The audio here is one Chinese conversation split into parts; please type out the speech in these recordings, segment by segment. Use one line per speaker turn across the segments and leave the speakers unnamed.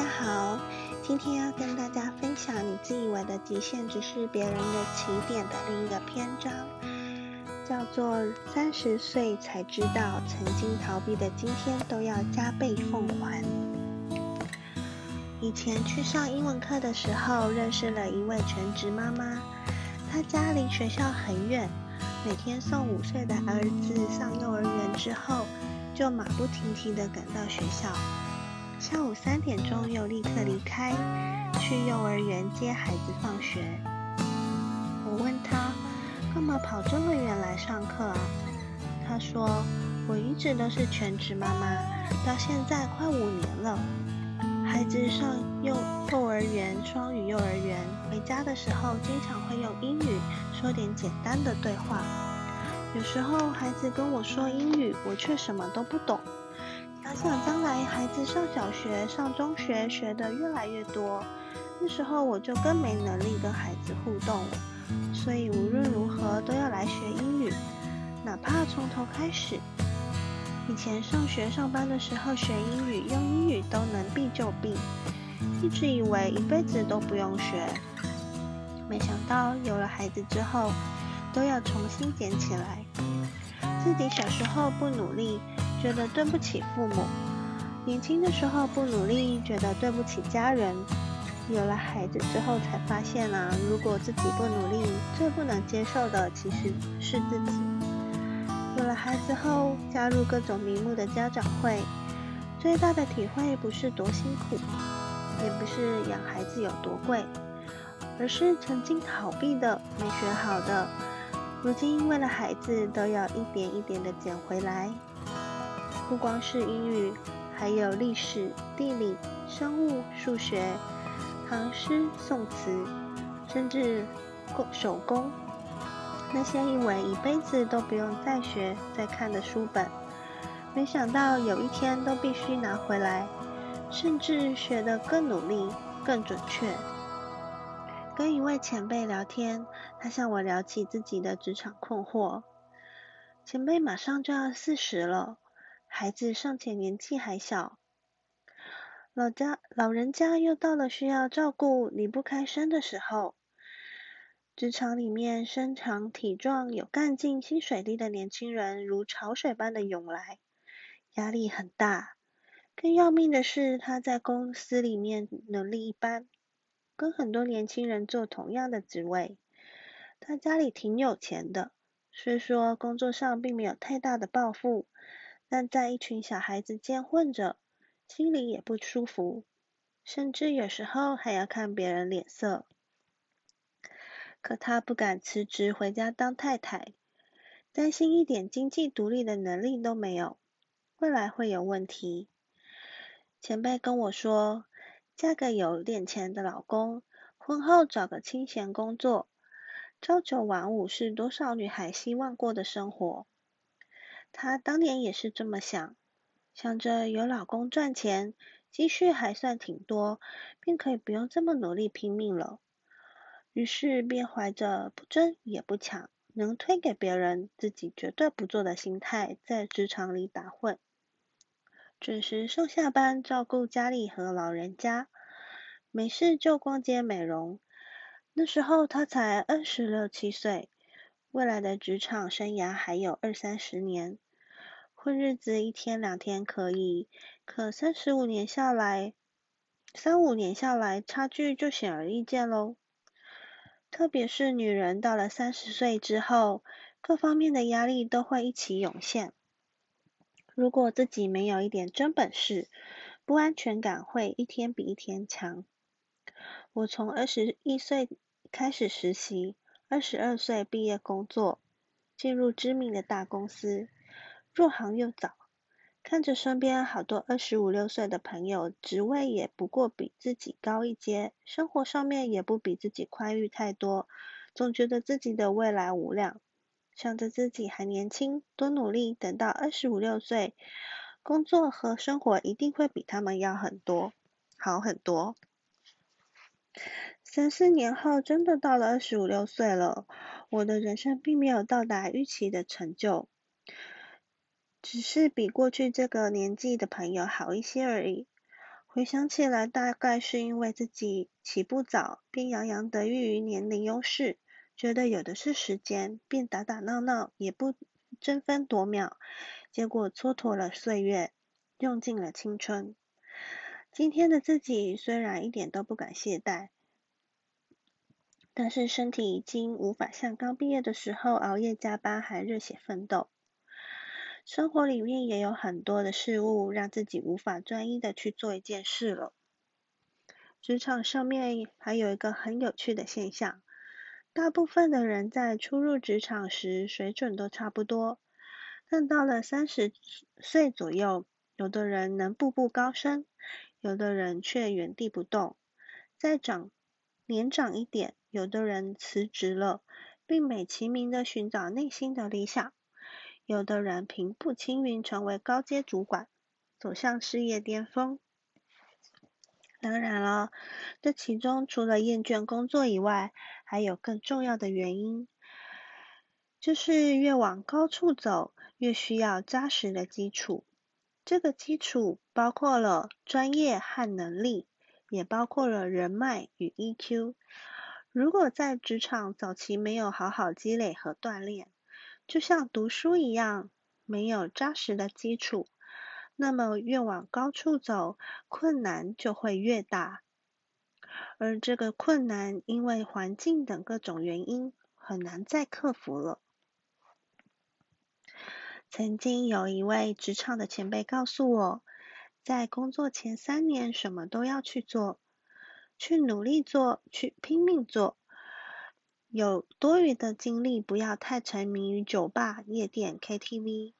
大家好，今天要跟大家分享你自以为的极限只是别人的起点的另一个篇章，叫做三十岁才知道，曾经逃避的今天都要加倍奉还。以前去上英文课的时候，认识了一位全职妈妈，她家离学校很远，每天送五岁的儿子上幼儿园之后，就马不停蹄地赶到学校。下午三点钟又立刻离开，去幼儿园接孩子放学。我问他干嘛跑这么远来上课啊？他说我一直都是全职妈妈，到现在快五年了。孩子上幼幼儿园双语幼儿园，回家的时候经常会用英语说点简单的对话。有时候孩子跟我说英语，我却什么都不懂。想想将来孩子上小学、上中学，学的越来越多，那时候我就更没能力跟孩子互动了。所以无论如何都要来学英语，哪怕从头开始。以前上学上班的时候学英语，用英语都能避就避，一直以为一辈子都不用学。没想到有了孩子之后，都要重新捡起来。自己小时候不努力。觉得对不起父母，年轻的时候不努力，觉得对不起家人。有了孩子之后才发现啊，如果自己不努力，最不能接受的其实是自己。有了孩子后，加入各种名目的家长会，最大的体会不是多辛苦，也不是养孩子有多贵，而是曾经逃避的、没学好的，如今为了孩子都要一点一点的捡回来。不光是英语，还有历史、地理、生物、数学、唐诗、宋词，甚至工手工。那些以为一辈子都不用再学、再看的书本，没想到有一天都必须拿回来，甚至学得更努力、更准确。跟一位前辈聊天，他向我聊起自己的职场困惑。前辈马上就要四十了。孩子尚且年纪还小，老家老人家又到了需要照顾、离不开身的时候。职场里面身长体壮、有干劲、薪水低的年轻人如潮水般的涌来，压力很大。更要命的是，他在公司里面能力一般，跟很多年轻人做同样的职位。他家里挺有钱的，虽说工作上并没有太大的抱负。但在一群小孩子间混着，心里也不舒服，甚至有时候还要看别人脸色。可她不敢辞职回家当太太，担心一点经济独立的能力都没有，未来会有问题。前辈跟我说，嫁个有点钱的老公，婚后找个清闲工作，朝九晚五是多少女孩希望过的生活。她当年也是这么想，想着有老公赚钱，积蓄还算挺多，便可以不用这么努力拼命了。于是便怀着不争也不抢，能推给别人，自己绝对不做的心态，在职场里打混，准时上下班，照顾家里和老人家，没事就逛街美容。那时候她才二十六七岁。未来的职场生涯还有二三十年，混日子一天两天可以，可三十五年下来，三五年下来，差距就显而易见喽。特别是女人到了三十岁之后，各方面的压力都会一起涌现。如果自己没有一点真本事，不安全感会一天比一天强。我从二十一岁开始实习。二十二岁毕业工作，进入知名的大公司，入行又早，看着身边好多二十五六岁的朋友，职位也不过比自己高一阶，生活上面也不比自己宽裕太多，总觉得自己的未来无量，想着自己还年轻，多努力，等到二十五六岁，工作和生活一定会比他们要很多，好很多。三四年后，真的到了二十五六岁了，我的人生并没有到达预期的成就，只是比过去这个年纪的朋友好一些而已。回想起来，大概是因为自己起步早，便洋洋得意于年龄优势，觉得有的是时间，便打打闹闹，也不争分夺秒，结果蹉跎了岁月，用尽了青春。今天的自己虽然一点都不敢懈怠，但是身体已经无法像刚毕业的时候熬夜加班还热血奋斗。生活里面也有很多的事物让自己无法专一的去做一件事了。职场上面还有一个很有趣的现象，大部分的人在初入职场时水准都差不多，但到了三十岁左右，有的人能步步高升，有的人却原地不动。在长年长一点，有的人辞职了，并美其名的寻找内心的理想。有的人平步青云，成为高阶主管，走向事业巅峰。当然了，这其中除了厌倦工作以外，还有更重要的原因，就是越往高处走，越需要扎实的基础。这个基础包括了专业和能力，也包括了人脉与 EQ。如果在职场早期没有好好积累和锻炼，就像读书一样，没有扎实的基础，那么越往高处走，困难就会越大。而这个困难，因为环境等各种原因，很难再克服了。曾经有一位职场的前辈告诉我，在工作前三年，什么都要去做，去努力做，去拼命做。有多余的精力，不要太沉迷于酒吧、夜店、KTV。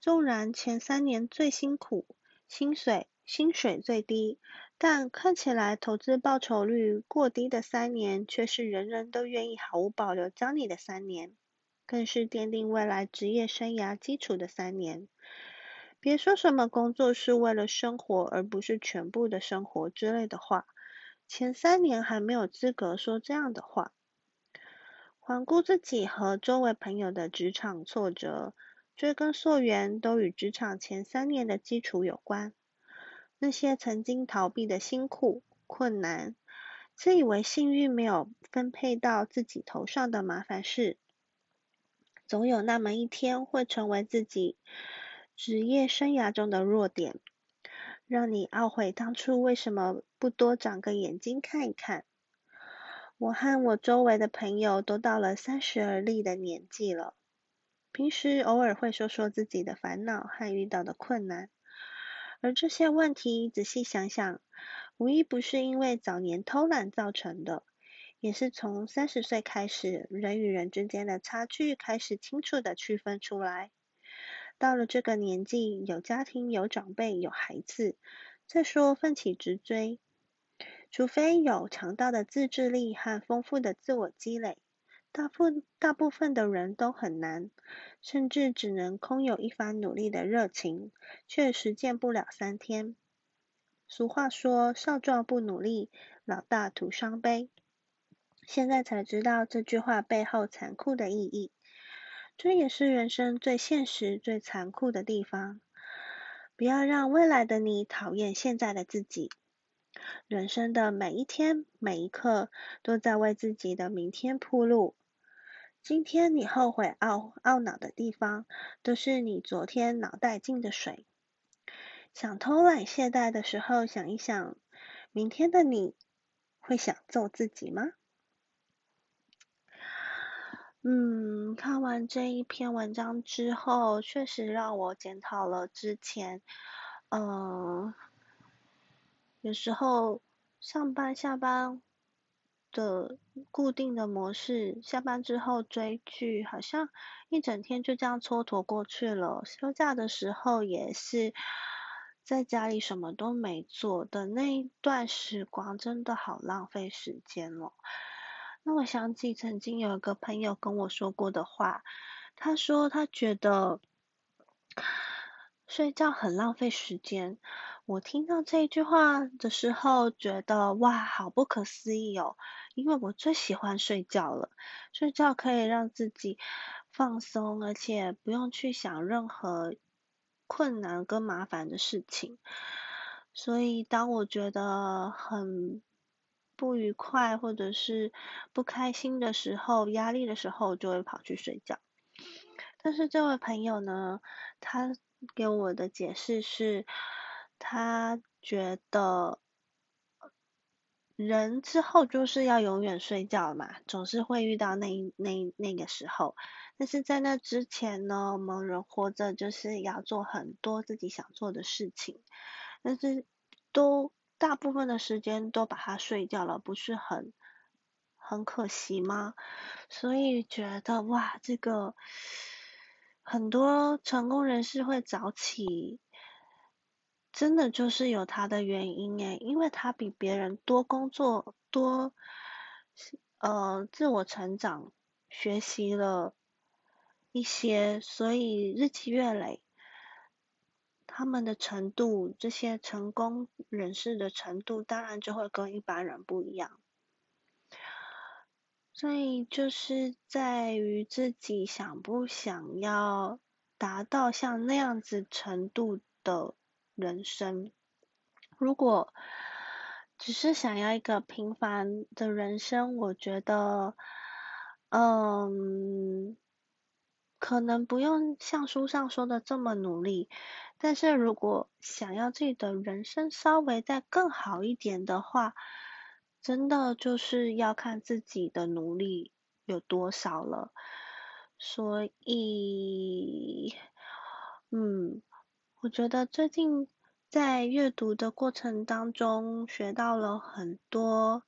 纵然前三年最辛苦，薪水薪水最低，但看起来投资报酬率过低的三年，却是人人都愿意毫无保留教你的三年，更是奠定未来职业生涯基础的三年。别说什么工作是为了生活，而不是全部的生活之类的话，前三年还没有资格说这样的话。环顾自己和周围朋友的职场挫折，追根溯源，都与职场前三年的基础有关。那些曾经逃避的辛苦、困难，自以为幸运没有分配到自己头上的麻烦事，总有那么一天会成为自己职业生涯中的弱点，让你懊悔当初为什么不多长个眼睛看一看。我和我周围的朋友都到了三十而立的年纪了，平时偶尔会说说自己的烦恼和遇到的困难，而这些问题仔细想想，无一不是因为早年偷懒造成的，也是从三十岁开始，人与人之间的差距开始清楚的区分出来。到了这个年纪，有家庭、有长辈、有孩子，再说奋起直追。除非有强大的自制力和丰富的自我积累，大部大部分的人都很难，甚至只能空有一番努力的热情，却实践不了三天。俗话说：“少壮不努力，老大徒伤悲。”现在才知道这句话背后残酷的意义。这也是人生最现实、最残酷的地方。不要让未来的你讨厌现在的自己。人生的每一天每一刻，都在为自己的明天铺路。今天你后悔懊懊恼的地方，都是你昨天脑袋进的水。想偷懒懈怠的时候，想一想，明天的你会想揍自己吗？嗯，看完这一篇文章之后，确实让我检讨了之前，嗯。有时候上班下班的固定的模式，下班之后追剧，好像一整天就这样蹉跎过去了。休假的时候也是在家里什么都没做的那一段时光，真的好浪费时间了。那我想起曾经有一个朋友跟我说过的话，他说他觉得睡觉很浪费时间。我听到这一句话的时候，觉得哇，好不可思议哦！因为我最喜欢睡觉了，睡觉可以让自己放松，而且不用去想任何困难跟麻烦的事情。所以当我觉得很不愉快或者是不开心的时候、压力的时候，就会跑去睡觉。但是这位朋友呢，他给我的解释是，他觉得人之后就是要永远睡觉嘛，总是会遇到那那那个时候。但是在那之前呢，我们人活着就是要做很多自己想做的事情，但是都大部分的时间都把它睡觉了，不是很很可惜吗？所以觉得哇，这个。很多成功人士会早起，真的就是有他的原因诶，因为他比别人多工作，多呃自我成长，学习了一些，所以日积月累，他们的程度，这些成功人士的程度，当然就会跟一般人不一样。所以就是在于自己想不想要达到像那样子程度的人生。如果只是想要一个平凡的人生，我觉得，嗯，可能不用像书上说的这么努力。但是如果想要自己的人生稍微再更好一点的话，真的就是要看自己的努力有多少了，所以，嗯，我觉得最近在阅读的过程当中学到了很多，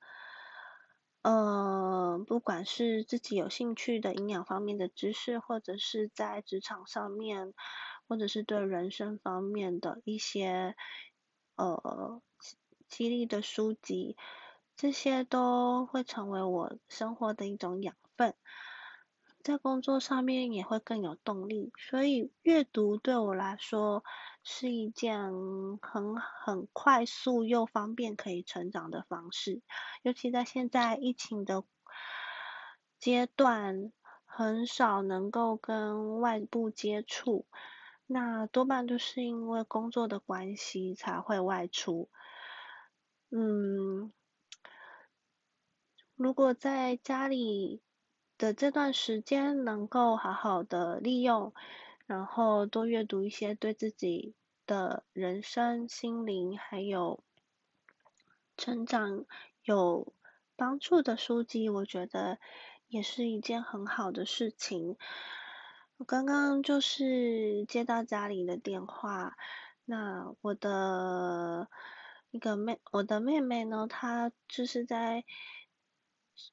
呃，不管是自己有兴趣的营养方面的知识，或者是在职场上面，或者是对人生方面的一些，呃，激励的书籍。这些都会成为我生活的一种养分，在工作上面也会更有动力。所以阅读对我来说是一件很很快速又方便可以成长的方式。尤其在现在疫情的阶段，很少能够跟外部接触，那多半都是因为工作的关系才会外出。嗯。如果在家里的这段时间能够好好的利用，然后多阅读一些对自己的人生、心灵还有成长有帮助的书籍，我觉得也是一件很好的事情。我刚刚就是接到家里的电话，那我的一个妹，我的妹妹呢，她就是在。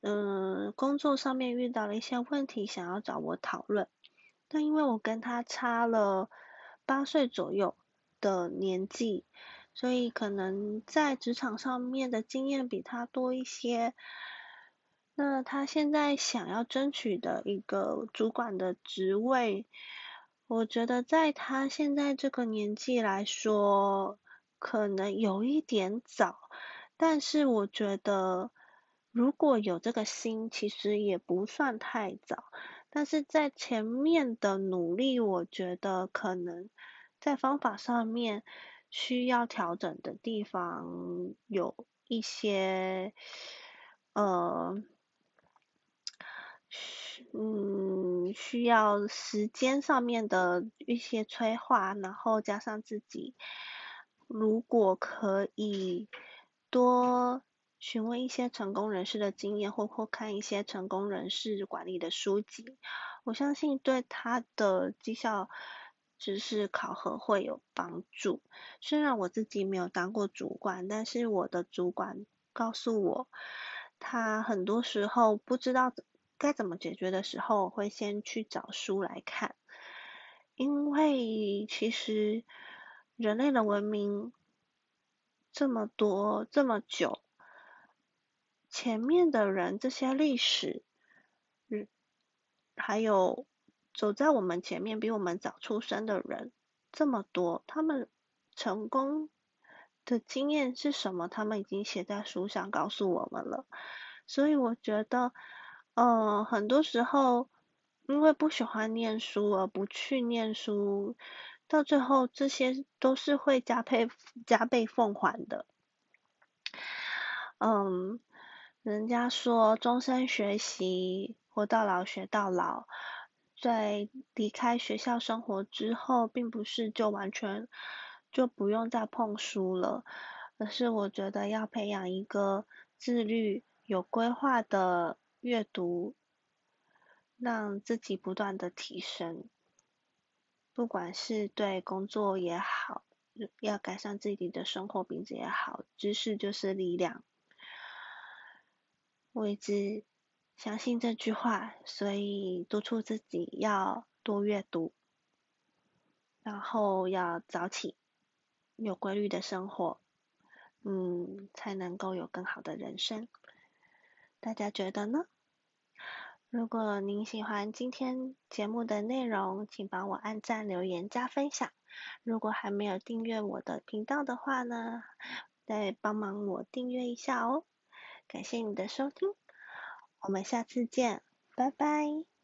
嗯，工作上面遇到了一些问题，想要找我讨论。但因为我跟她差了八岁左右的年纪，所以可能在职场上面的经验比他多一些。那他现在想要争取的一个主管的职位，我觉得在他现在这个年纪来说，可能有一点早。但是我觉得。如果有这个心，其实也不算太早。但是在前面的努力，我觉得可能在方法上面需要调整的地方有一些，呃，嗯，需要时间上面的一些催化，然后加上自己，如果可以多。询问一些成功人士的经验，或或看一些成功人士管理的书籍，我相信对他的绩效知识考核会有帮助。虽然我自己没有当过主管，但是我的主管告诉我，他很多时候不知道该怎么解决的时候，会先去找书来看，因为其实人类的文明这么多这么久。前面的人，这些历史，嗯，还有走在我们前面比我们早出生的人这么多，他们成功的经验是什么？他们已经写在书上告诉我们了。所以我觉得，呃，很多时候因为不喜欢念书而不去念书，到最后这些都是会加倍加倍奉还的。嗯，人家说终身学习，活到老学到老。在离开学校生活之后，并不是就完全就不用再碰书了，而是我觉得要培养一个自律、有规划的阅读，让自己不断的提升。不管是对工作也好，要改善自己的生活品质也好，知识就是力量。我一直相信这句话，所以督促自己要多阅读，然后要早起，有规律的生活，嗯，才能够有更好的人生。大家觉得呢？如果您喜欢今天节目的内容，请帮我按赞、留言、加分享。如果还没有订阅我的频道的话呢，再帮忙我订阅一下哦。感谢你的收听，我们下次见，拜拜。